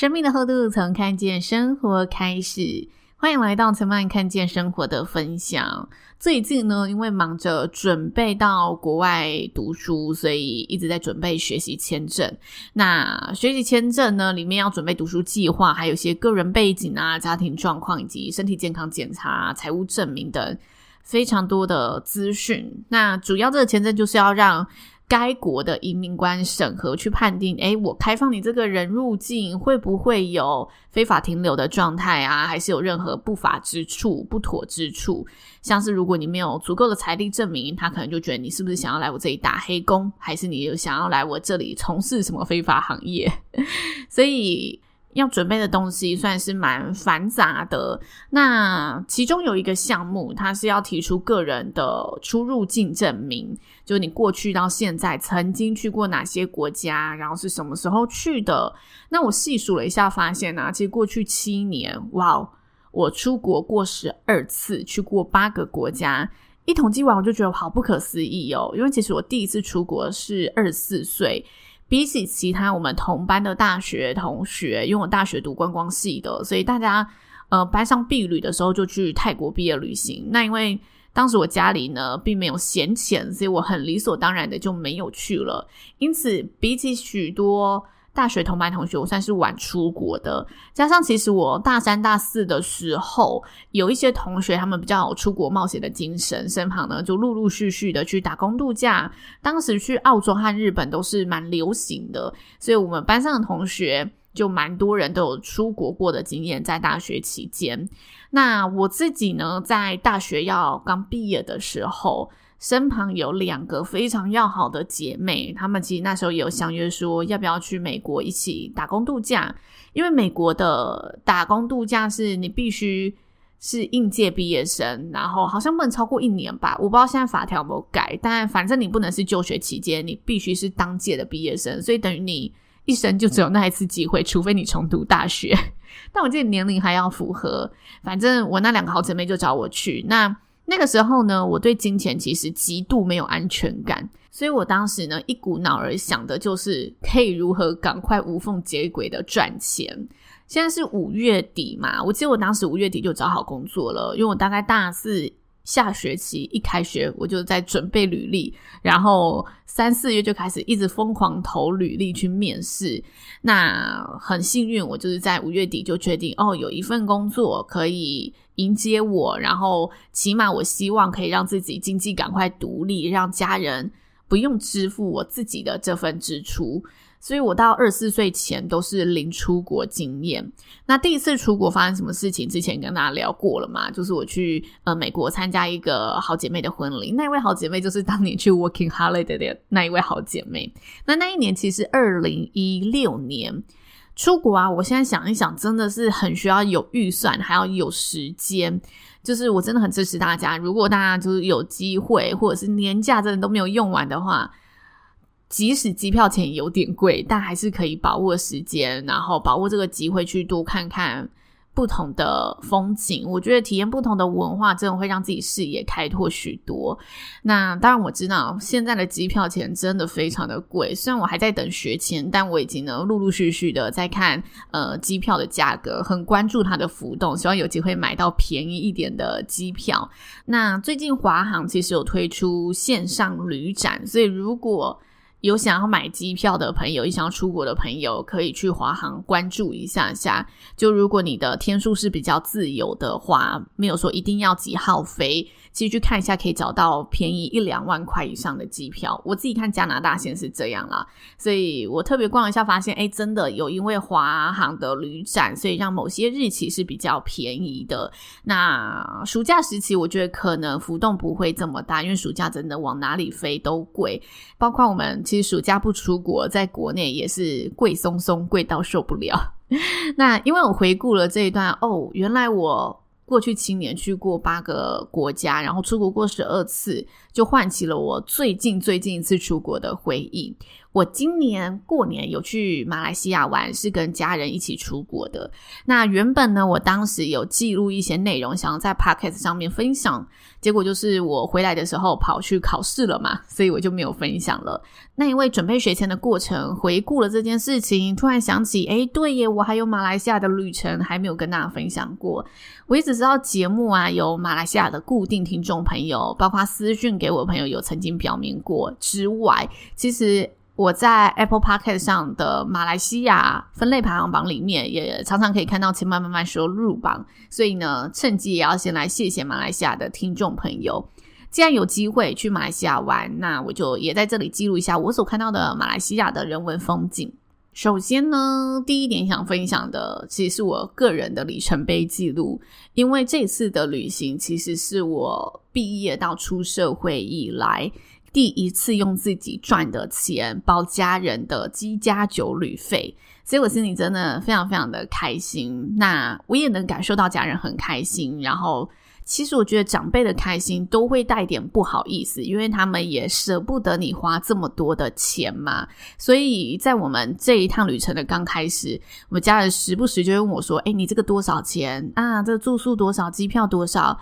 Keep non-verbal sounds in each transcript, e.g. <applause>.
生命的厚度，从看见生活开始。欢迎来到陈曼看见生活的分享。最近呢，因为忙着准备到国外读书，所以一直在准备学习签证。那学习签证呢，里面要准备读书计划，还有一些个人背景啊、家庭状况以及身体健康检查、财务证明等非常多的资讯。那主要这个签证就是要让该国的移民官审核去判定，诶，我开放你这个人入境会不会有非法停留的状态啊？还是有任何不法之处、不妥之处？像是如果你没有足够的财力证明，他可能就觉得你是不是想要来我这里打黑工，还是你想要来我这里从事什么非法行业？<laughs> 所以。要准备的东西算是蛮繁杂的。那其中有一个项目，它是要提出个人的出入境证明，就是你过去到现在曾经去过哪些国家，然后是什么时候去的。那我细数了一下，发现啊，其实过去七年，哇，我出国过十二次，去过八个国家。一统计完，我就觉得好不可思议哦，因为其实我第一次出国是二十四岁。比起其他我们同班的大学同学，因为我大学读观光系的，所以大家呃班上毕旅的时候就去泰国毕业旅行。那因为当时我家里呢并没有闲钱，所以我很理所当然的就没有去了。因此，比起许多。大学同班同学，我算是晚出国的。加上其实我大三、大四的时候，有一些同学他们比较有出国冒险的精神，身旁呢就陆陆续续的去打工度假。当时去澳洲和日本都是蛮流行的，所以我们班上的同学就蛮多人都有出国过的经验，在大学期间。那我自己呢，在大学要刚毕业的时候。身旁有两个非常要好的姐妹，她们其实那时候也有相约说要不要去美国一起打工度假，因为美国的打工度假是你必须是应届毕业生，然后好像不能超过一年吧，我不知道现在法条有没有改，但反正你不能是就学期间，你必须是当届的毕业生，所以等于你一生就只有那一次机会，除非你重读大学。<laughs> 但我记得年龄还要符合，反正我那两个好姐妹就找我去那。那个时候呢，我对金钱其实极度没有安全感，所以我当时呢一股脑儿想的就是可以如何赶快无缝接轨的赚钱。现在是五月底嘛，我记得我当时五月底就找好工作了，因为我大概大四下学期一开学我就在准备履历，然后三四月就开始一直疯狂投履历去面试。那很幸运，我就是在五月底就确定哦，有一份工作可以。迎接我，然后起码我希望可以让自己经济赶快独立，让家人不用支付我自己的这份支出。所以我到二十四岁前都是零出国经验。那第一次出国发生什么事情？之前跟大家聊过了嘛，就是我去呃美国参加一个好姐妹的婚礼，那一位好姐妹就是 <laughs> 当年去 Working Holiday 的那一位好姐妹。那那一年其实二零一六年。出国啊！我现在想一想，真的是很需要有预算，还要有时间。就是我真的很支持大家，如果大家就是有机会，或者是年假真的都没有用完的话，即使机票钱有点贵，但还是可以把握时间，然后把握这个机会去多看看。不同的风景，我觉得体验不同的文化，真的会让自己视野开拓许多。那当然我知道现在的机票钱真的非常的贵，虽然我还在等学签，但我已经呢陆陆续续的在看呃机票的价格，很关注它的浮动，希望有机会买到便宜一点的机票。那最近华航其实有推出线上旅展，所以如果有想要买机票的朋友，也想要出国的朋友，可以去华航关注一下下。就如果你的天数是比较自由的话，没有说一定要几号飞。其实去看一下，可以找到便宜一两万块以上的机票。我自己看加拿大线是这样啦，所以我特别逛一下，发现诶，真的有因为华航的旅展，所以让某些日期是比较便宜的。那暑假时期，我觉得可能浮动不会这么大，因为暑假真的往哪里飞都贵，包括我们其实暑假不出国，在国内也是贵松松，贵到受不了。<laughs> 那因为我回顾了这一段，哦，原来我。过去七年去过八个国家，然后出国过十二次，就唤起了我最近最近一次出国的回忆。我今年过年有去马来西亚玩，是跟家人一起出国的。那原本呢，我当时有记录一些内容，想要在 Podcast 上面分享，结果就是我回来的时候跑去考试了嘛，所以我就没有分享了。那因为准备学前的过程，回顾了这件事情，突然想起，诶，对耶，我还有马来西亚的旅程还没有跟大家分享过。我一直知道节目啊，有马来西亚的固定听众朋友，包括私讯给我的朋友有曾经表明过之外，其实。我在 Apple Podcast 上的马来西亚分类排行榜里面，也常常可以看到千嫚慢慢说入榜，所以呢，趁机也要先来谢谢马来西亚的听众朋友。既然有机会去马来西亚玩，那我就也在这里记录一下我所看到的马来西亚的人文风景。首先呢，第一点想分享的，其实是我个人的里程碑记录，因为这次的旅行其实是我毕业到出社会以来。第一次用自己赚的钱包家人的机加酒旅费，所以我心里真的非常非常的开心。那我也能感受到家人很开心。然后，其实我觉得长辈的开心都会带点不好意思，因为他们也舍不得你花这么多的钱嘛。所以在我们这一趟旅程的刚开始，我们家人时不时就问我说：“哎，你这个多少钱啊？这住宿多少？机票多少？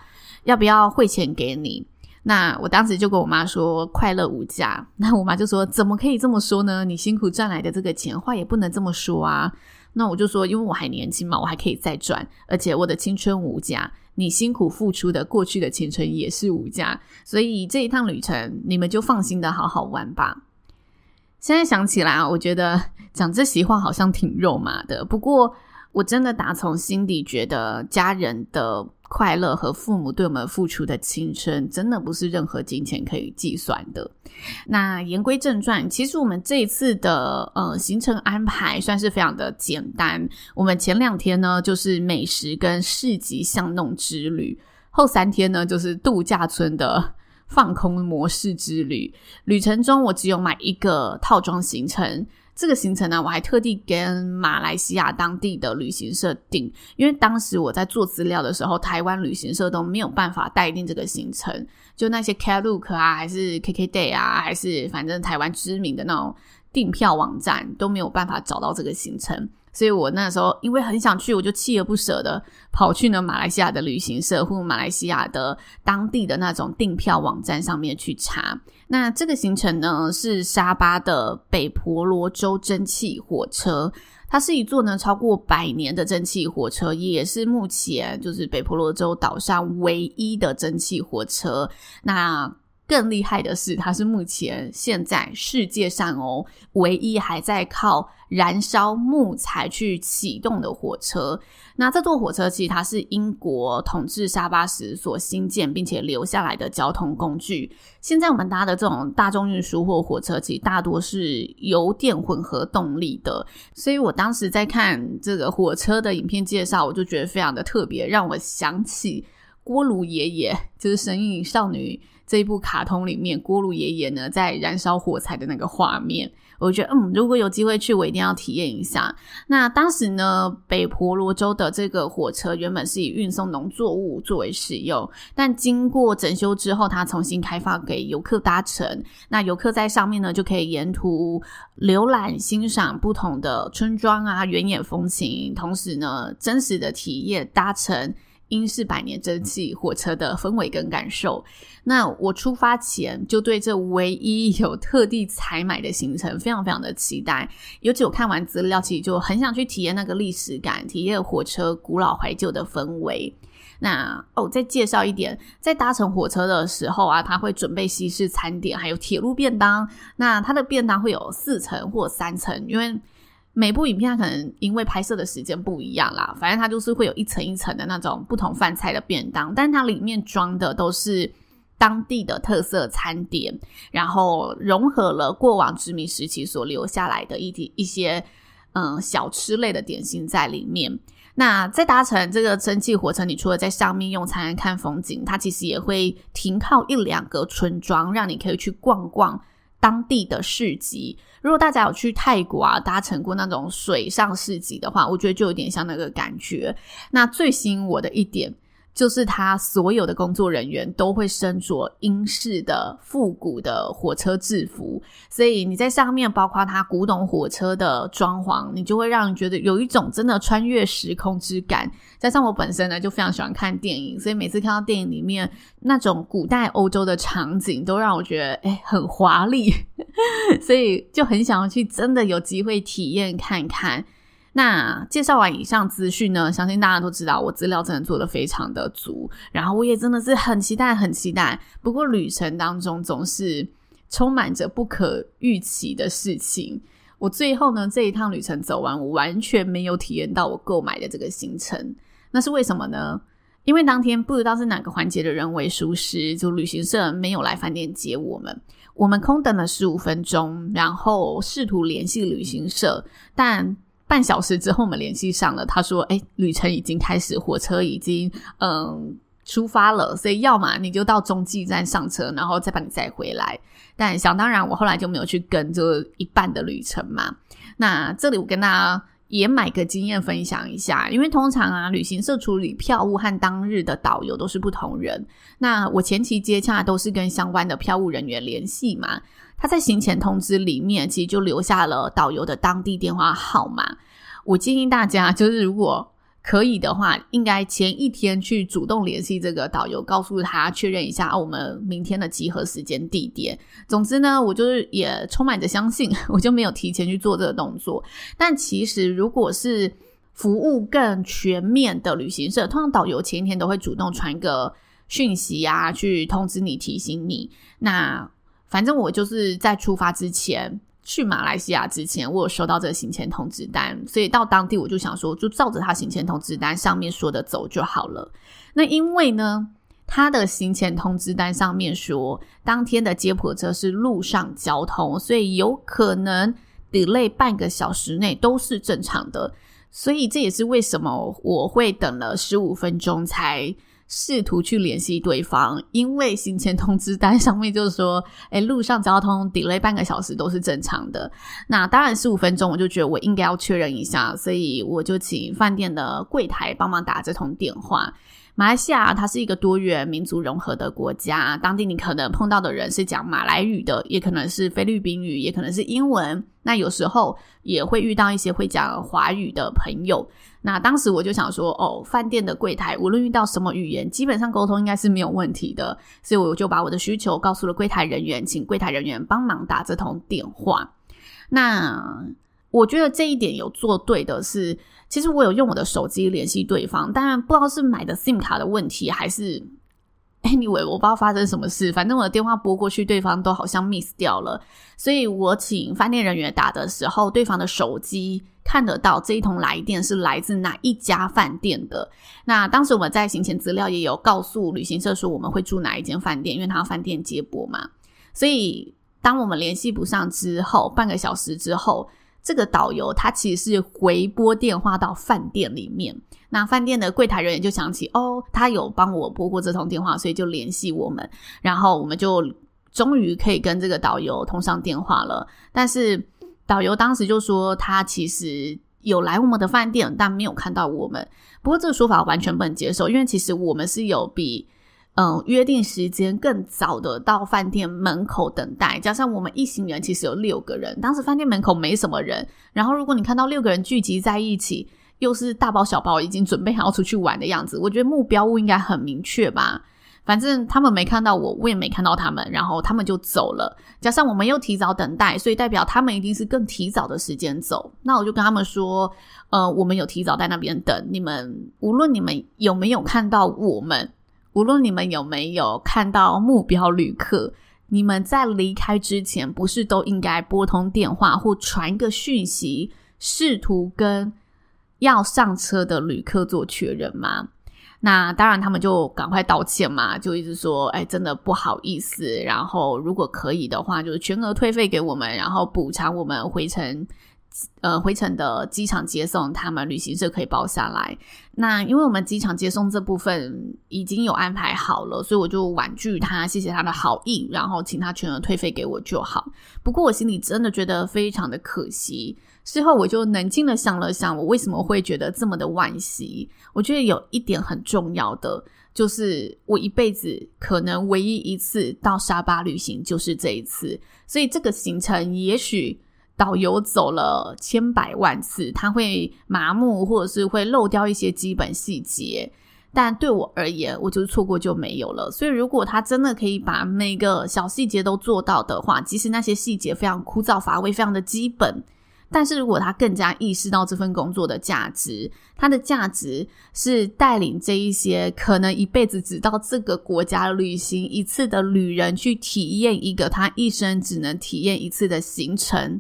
要不要汇钱给你？”那我当时就跟我妈说快乐无价，那我妈就说怎么可以这么说呢？你辛苦赚来的这个钱，话也不能这么说啊。那我就说，因为我还年轻嘛，我还可以再赚，而且我的青春无价，你辛苦付出的过去的青春也是无价，所以这一趟旅程你们就放心的好好玩吧。现在想起来，我觉得 <laughs> 讲这席话好像挺肉麻的，不过我真的打从心底觉得家人的。快乐和父母对我们付出的青春，真的不是任何金钱可以计算的。那言归正传，其实我们这一次的呃行程安排算是非常的简单。我们前两天呢，就是美食跟市集巷弄之旅，后三天呢，就是度假村的放空模式之旅。旅程中，我只有买一个套装行程。这个行程呢，我还特地跟马来西亚当地的旅行社订，因为当时我在做资料的时候，台湾旅行社都没有办法代订这个行程，就那些 Klook 啊，还是 KKday 啊，还是反正台湾知名的那种订票网站都没有办法找到这个行程。所以我那时候因为很想去，我就锲而不舍的跑去呢马来西亚的旅行社或马来西亚的当地的那种订票网站上面去查。那这个行程呢是沙巴的北婆罗洲蒸汽火车，它是一座呢超过百年的蒸汽火车，也是目前就是北婆罗洲岛上唯一的蒸汽火车。那更厉害的是，它是目前现在世界上哦唯一还在靠燃烧木材去启动的火车。那这座火车其实它是英国统治沙巴时所兴建并且留下来的交通工具。现在我们搭的这种大众运输或火车，其实大多是油电混合动力的。所以我当时在看这个火车的影片介绍，我就觉得非常的特别，让我想起锅炉爷爷，就是《神隐少女》。这一部卡通里面，锅炉爷爷呢在燃烧火柴的那个画面，我觉得嗯，如果有机会去，我一定要体验一下。那当时呢，北婆罗洲的这个火车原本是以运送农作物作为使用，但经过整修之后，它重新开放给游客搭乘。那游客在上面呢，就可以沿途浏览、欣赏不同的村庄啊、原野风情，同时呢，真实的体验搭乘。英式百年蒸汽火车的氛围跟感受，那我出发前就对这唯一有特地采买的行程非常非常的期待。尤其我看完资料，其实就很想去体验那个历史感，体验火车古老怀旧的氛围。那哦，再介绍一点，在搭乘火车的时候啊，他会准备西式餐点，还有铁路便当。那他的便当会有四层或三层，因为每部影片它可能因为拍摄的时间不一样啦，反正它就是会有一层一层的那种不同饭菜的便当，但它里面装的都是当地的特色餐点，然后融合了过往殖民时期所留下来的一一些嗯小吃类的点心在里面。那在搭乘这个蒸汽火车，你除了在上面用餐看风景，它其实也会停靠一两个村庄，让你可以去逛逛当地的市集。如果大家有去泰国啊，搭乘过那种水上市集的话，我觉得就有点像那个感觉。那最吸引我的一点。就是他所有的工作人员都会身着英式的复古的火车制服，所以你在上面，包括他古董火车的装潢，你就会让人觉得有一种真的穿越时空之感。加上我本身呢就非常喜欢看电影，所以每次看到电影里面那种古代欧洲的场景，都让我觉得诶很华丽，<laughs> 所以就很想要去真的有机会体验看看。那介绍完以上资讯呢，相信大家都知道我资料真的做得非常的足，然后我也真的是很期待，很期待。不过旅程当中总是充满着不可预期的事情。我最后呢这一趟旅程走完，我完全没有体验到我购买的这个行程。那是为什么呢？因为当天不知道是哪个环节的人为疏失，就旅行社没有来饭店接我们。我们空等了十五分钟，然后试图联系旅行社，但半小时之后，我们联系上了。他说：“诶，旅程已经开始，火车已经嗯出发了，所以要么你就到中继站上车，然后再把你载回来。但想当然，我后来就没有去跟这一半的旅程嘛。那这里我跟大家也买个经验分享一下，因为通常啊，旅行社处理票务和当日的导游都是不同人。那我前期接洽都是跟相关的票务人员联系嘛。”他在行前通知里面，其实就留下了导游的当地电话号码。我建议大家，就是如果可以的话，应该前一天去主动联系这个导游，告诉他确认一下我们明天的集合时间地点。总之呢，我就是也充满着相信，<laughs> 我就没有提前去做这个动作。但其实，如果是服务更全面的旅行社，通常导游前一天都会主动传个讯息啊，去通知你、提醒你。那反正我就是在出发之前，去马来西亚之前，我有收到这个行前通知单，所以到当地我就想说，就照着他行前通知单上面说的走就好了。那因为呢，他的行前通知单上面说，当天的接驳车是路上交通，所以有可能 delay 半个小时内都是正常的。所以这也是为什么我会等了十五分钟才。试图去联系对方，因为行前通知单上面就是说，诶，路上交通 delay 半个小时都是正常的。那当然十五分钟，我就觉得我应该要确认一下，所以我就请饭店的柜台帮忙打这通电话。马来西亚它是一个多元民族融合的国家，当地你可能碰到的人是讲马来语的，也可能是菲律宾语，也可能是英文。那有时候也会遇到一些会讲华语的朋友。那当时我就想说，哦，饭店的柜台无论遇到什么语言，基本上沟通应该是没有问题的，所以我就把我的需求告诉了柜台人员，请柜台人员帮忙打这通电话。那我觉得这一点有做对的是。其实我有用我的手机联系对方，但不知道是买的 SIM 卡的问题，还是 anyway 我不知道发生什么事。反正我的电话拨过去，对方都好像 miss 掉了。所以我请饭店人员打的时候，对方的手机看得到这一通来电是来自哪一家饭店的。那当时我们在行前资料也有告诉旅行社说我们会住哪一间饭店，因为他饭店接驳嘛。所以当我们联系不上之后，半个小时之后。这个导游他其实是回拨电话到饭店里面，那饭店的柜台人员就想起哦，他有帮我拨过这通电话，所以就联系我们，然后我们就终于可以跟这个导游通上电话了。但是导游当时就说他其实有来我们的饭店，但没有看到我们。不过这个说法完全不能接受，因为其实我们是有比。嗯，约定时间更早的到饭店门口等待，加上我们一行人其实有六个人，当时饭店门口没什么人。然后如果你看到六个人聚集在一起，又是大包小包，已经准备好要出去玩的样子，我觉得目标物应该很明确吧。反正他们没看到我，我也没看到他们，然后他们就走了。加上我们又提早等待，所以代表他们一定是更提早的时间走。那我就跟他们说，呃，我们有提早在那边等你们。无论你们有没有看到我们，无论你们有没有看到目标旅客，你们在离开之前，不是都应该拨通电话或传一个讯息，试图跟要上车的旅客做确认吗？那当然，他们就赶快道歉嘛，就一直说，哎，真的不好意思。然后，如果可以的话，就是全额退费给我们，然后补偿我们回程，呃，回程的机场接送，他们旅行社可以包下来。那因为我们机场接送这部分已经有安排好了，所以我就婉拒他，谢谢他的好意，然后请他全额退费给我就好。不过我心里真的觉得非常的可惜。事后我就冷静的想了想，我为什么会觉得这么的惋惜？我觉得有一点很重要的，就是我一辈子可能唯一一次到沙巴旅行就是这一次，所以这个行程也许导游走了千百万次，他会麻木，或者是会漏掉一些基本细节，但对我而言，我就是错过就没有了。所以如果他真的可以把每个小细节都做到的话，即使那些细节非常枯燥乏味，非常的基本。但是如果他更加意识到这份工作的价值，他的价值是带领这一些可能一辈子只到这个国家旅行一次的旅人去体验一个他一生只能体验一次的行程，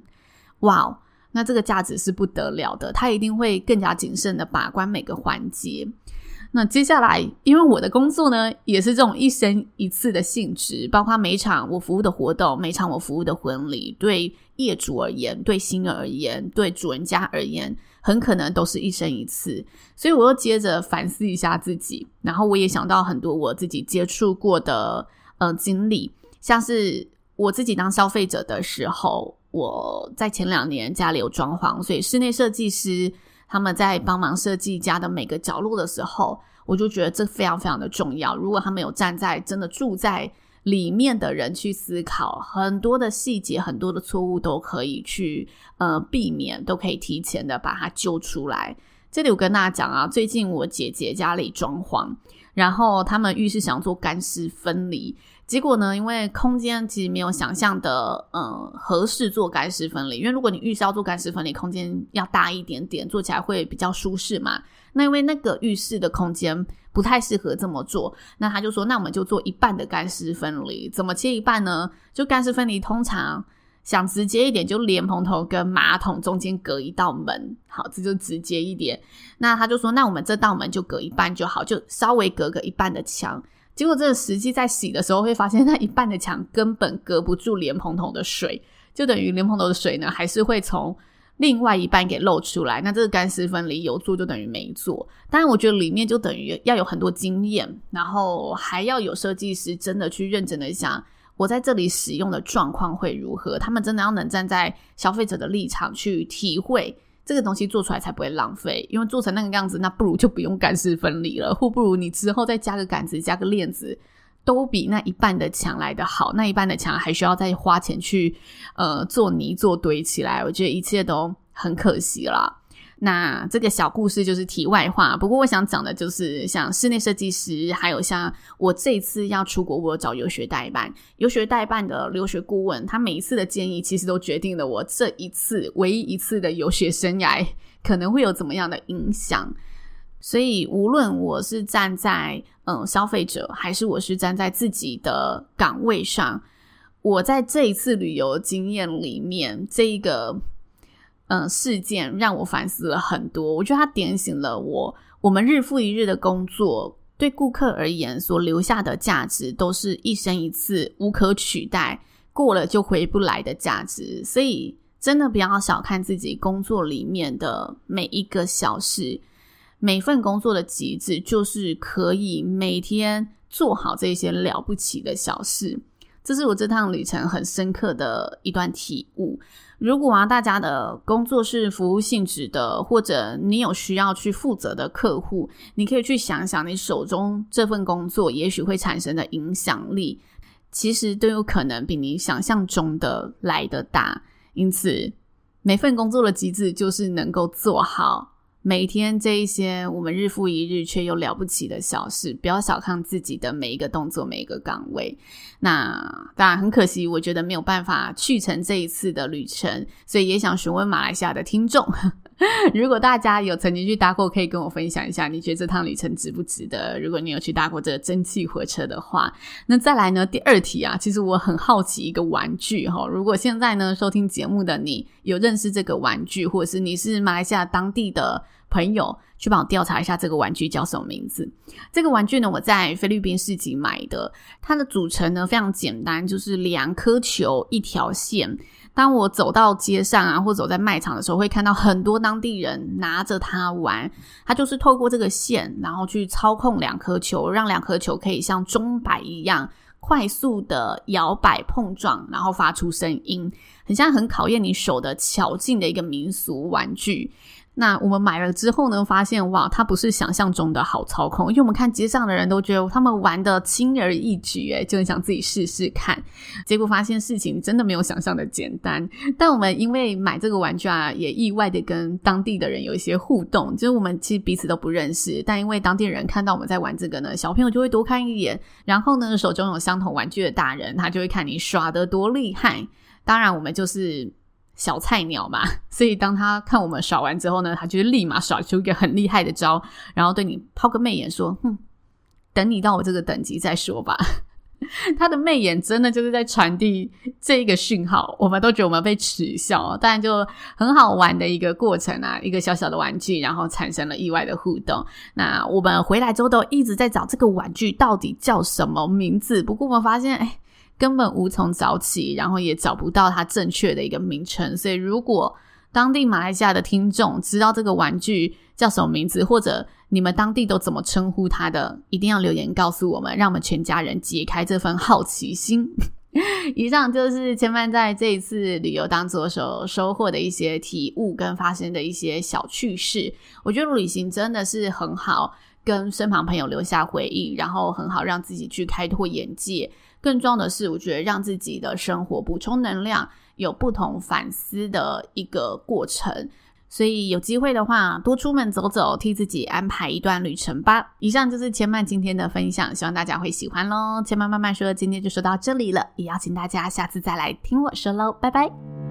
哇哦，那这个价值是不得了的，他一定会更加谨慎的把关每个环节。那接下来，因为我的工作呢，也是这种一生一次的性质，包括每场我服务的活动，每场我服务的婚礼，对业主而言，对新人而言，对主人家而言，很可能都是一生一次。所以，我又接着反思一下自己，然后我也想到很多我自己接触过的呃经历，像是我自己当消费者的时候，我在前两年家里有装潢，所以室内设计师。他们在帮忙设计家的每个角落的时候，我就觉得这非常非常的重要。如果他们有站在真的住在里面的人去思考，很多的细节、很多的错误都可以去呃避免，都可以提前的把它揪出来。这里我跟大家讲啊，最近我姐姐家里装潢，然后他们浴室想做干湿分离。结果呢，因为空间其实没有想象的，嗯，合适做干湿分离。因为如果你浴室要做干湿分离，空间要大一点点，做起来会比较舒适嘛。那因为那个浴室的空间不太适合这么做，那他就说，那我们就做一半的干湿分离。怎么切一半呢？就干湿分离，通常想直接一点，就莲蓬头跟马桶中间隔一道门，好，这就直接一点。那他就说，那我们这道门就隔一半就好，就稍微隔个一半的墙。结果，这个实际在洗的时候，会发现那一半的墙根本隔不住莲蓬头的水，就等于莲蓬头的水呢，还是会从另外一半给漏出来。那这个干湿分离有做就等于没做。当然，我觉得里面就等于要有很多经验，然后还要有设计师真的去认真的想，我在这里使用的状况会如何。他们真的要能站在消费者的立场去体会。这个东西做出来才不会浪费，因为做成那个样子，那不如就不用干湿分离了，或不如你之后再加个杆子、加个链子，都比那一半的墙来得好。那一半的墙还需要再花钱去呃做泥做堆起来，我觉得一切都很可惜啦。那这个小故事就是题外话，不过我想讲的就是，像室内设计师，还有像我这一次要出国，我找游学代办，游学代办的留学顾问，他每一次的建议，其实都决定了我这一次唯一一次的游学生涯可能会有怎么样的影响。所以，无论我是站在嗯消费者，还是我是站在自己的岗位上，我在这一次旅游经验里面，这一个。嗯，事件让我反思了很多。我觉得它点醒了我，我们日复一日的工作，对顾客而言所留下的价值，都是一生一次无可取代，过了就回不来的价值。所以，真的不要小看自己工作里面的每一个小事，每份工作的极致，就是可以每天做好这些了不起的小事。这是我这趟旅程很深刻的一段体悟。如果啊，大家的工作是服务性质的，或者你有需要去负责的客户，你可以去想想，你手中这份工作也许会产生的影响力，其实都有可能比你想象中的来得大。因此，每份工作的极致就是能够做好每天这一些我们日复一日却又了不起的小事，不要小看自己的每一个动作、每一个岗位。那当然很可惜，我觉得没有办法去成这一次的旅程，所以也想询问马来西亚的听众，<laughs> 如果大家有曾经去搭过，可以跟我分享一下，你觉得这趟旅程值不值得？如果你有去搭过这个蒸汽火车的话，那再来呢？第二题啊，其实我很好奇一个玩具哈，如果现在呢收听节目的你有认识这个玩具，或者是你是马来西亚当地的。朋友去帮我调查一下这个玩具叫什么名字？这个玩具呢，我在菲律宾市集买的。它的组成呢非常简单，就是两颗球一条线。当我走到街上啊，或走在卖场的时候，会看到很多当地人拿着它玩。它就是透过这个线，然后去操控两颗球，让两颗球可以像钟摆一样快速的摇摆碰撞，然后发出声音，很像很考验你手的巧劲的一个民俗玩具。那我们买了之后呢，发现哇，它不是想象中的好操控，因为我们看街上的人都觉得他们玩得轻而易举，诶，就很想自己试试看。结果发现事情真的没有想象的简单。但我们因为买这个玩具啊，也意外的跟当地的人有一些互动，就是我们其实彼此都不认识，但因为当地人看到我们在玩这个呢，小朋友就会多看一眼，然后呢，手中有相同玩具的大人，他就会看你耍得多厉害。当然，我们就是。小菜鸟嘛，<laughs> 所以当他看我们耍完之后呢，他就立马耍出一个很厉害的招，然后对你抛个媚眼说：“哼，等你到我这个等级再说吧。<laughs> ”他的媚眼真的就是在传递这一个讯号，我们都觉得我们被耻笑，但就很好玩的一个过程啊，一个小小的玩具，然后产生了意外的互动。那我们回来之后都一直在找这个玩具到底叫什么名字，不过我们发现，哎。根本无从找起，然后也找不到它正确的一个名称。所以，如果当地马来西亚的听众知道这个玩具叫什么名字，或者你们当地都怎么称呼它的，一定要留言告诉我们，让我们全家人解开这份好奇心。<laughs> 以上就是千帆在这一次旅游当中所收获的一些体悟跟发生的一些小趣事。我觉得旅行真的是很好，跟身旁朋友留下回忆，然后很好让自己去开拓眼界。更重要的是，我觉得让自己的生活补充能量，有不同反思的一个过程。所以有机会的话，多出门走走，替自己安排一段旅程吧。以上就是千曼今天的分享，希望大家会喜欢喽。千曼慢慢说，今天就说到这里了，也邀请大家下次再来听我说喽，拜拜。